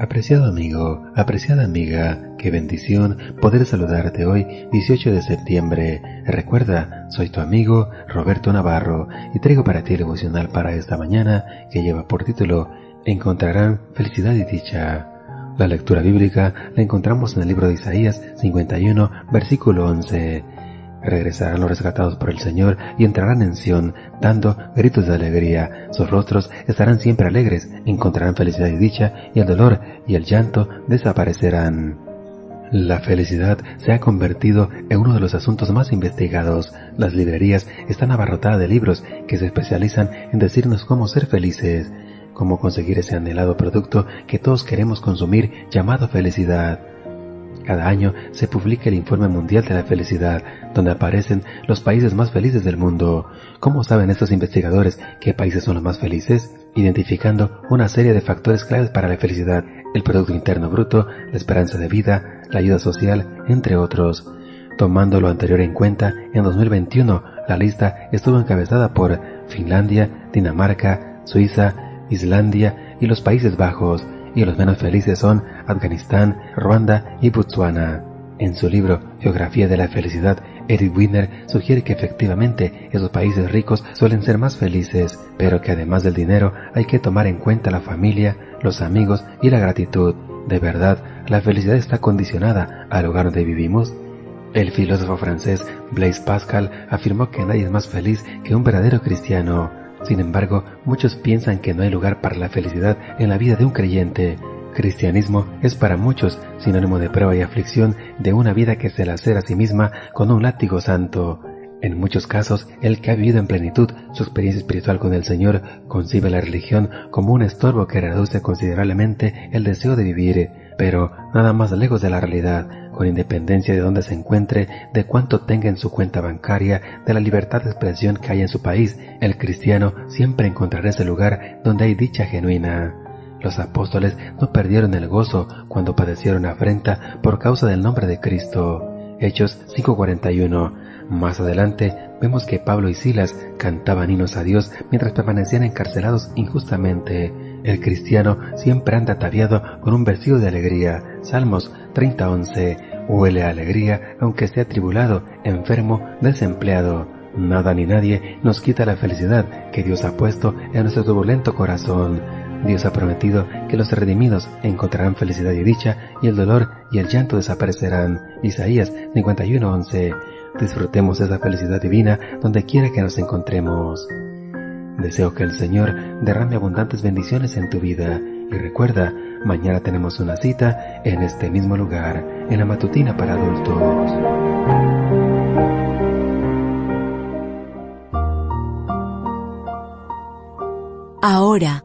Apreciado amigo, apreciada amiga, qué bendición poder saludarte hoy 18 de septiembre. Recuerda, soy tu amigo Roberto Navarro y traigo para ti el emocional para esta mañana que lleva por título Encontrarán felicidad y dicha. La lectura bíblica la encontramos en el libro de Isaías 51, versículo 11. Regresarán los rescatados por el Señor y entrarán en Sión, dando gritos de alegría. Sus rostros estarán siempre alegres, encontrarán felicidad y dicha, y el dolor y el llanto desaparecerán. La felicidad se ha convertido en uno de los asuntos más investigados. Las librerías están abarrotadas de libros que se especializan en decirnos cómo ser felices, cómo conseguir ese anhelado producto que todos queremos consumir llamado felicidad. Cada año se publica el Informe Mundial de la Felicidad, donde aparecen los países más felices del mundo. ¿Cómo saben estos investigadores qué países son los más felices? Identificando una serie de factores claves para la felicidad, el Producto Interno Bruto, la esperanza de vida, la ayuda social, entre otros. Tomando lo anterior en cuenta, en 2021 la lista estuvo encabezada por Finlandia, Dinamarca, Suiza, Islandia y los Países Bajos, y los menos felices son Afganistán, Ruanda y Botswana. En su libro Geografía de la Felicidad, Eric Wiener sugiere que efectivamente esos países ricos suelen ser más felices, pero que además del dinero hay que tomar en cuenta la familia, los amigos y la gratitud. ¿De verdad la felicidad está condicionada al lugar donde vivimos? El filósofo francés Blaise Pascal afirmó que nadie es más feliz que un verdadero cristiano. Sin embargo, muchos piensan que no hay lugar para la felicidad en la vida de un creyente. Cristianismo es para muchos sinónimo de prueba y aflicción de una vida que se lacera a sí misma con un látigo santo. En muchos casos, el que ha vivido en plenitud su experiencia espiritual con el Señor concibe la religión como un estorbo que reduce considerablemente el deseo de vivir, pero nada más lejos de la realidad, con independencia de dónde se encuentre, de cuánto tenga en su cuenta bancaria, de la libertad de expresión que hay en su país, el cristiano siempre encontrará ese lugar donde hay dicha genuina. Los apóstoles no perdieron el gozo cuando padecieron afrenta por causa del nombre de Cristo. Hechos 5:41. Más adelante vemos que Pablo y Silas cantaban hinos a Dios mientras permanecían encarcelados injustamente. El cristiano siempre anda ataviado con un versículo de alegría. Salmos 30:11. Huele a alegría aunque esté atribulado, enfermo, desempleado. Nada ni nadie nos quita la felicidad que Dios ha puesto en nuestro turbulento corazón. Dios ha prometido que los redimidos encontrarán felicidad y dicha, y el dolor y el llanto desaparecerán. Isaías 51:11. Disfrutemos esa felicidad divina donde quiera que nos encontremos. Deseo que el Señor derrame abundantes bendiciones en tu vida y recuerda, mañana tenemos una cita en este mismo lugar, en la matutina para adultos. Ahora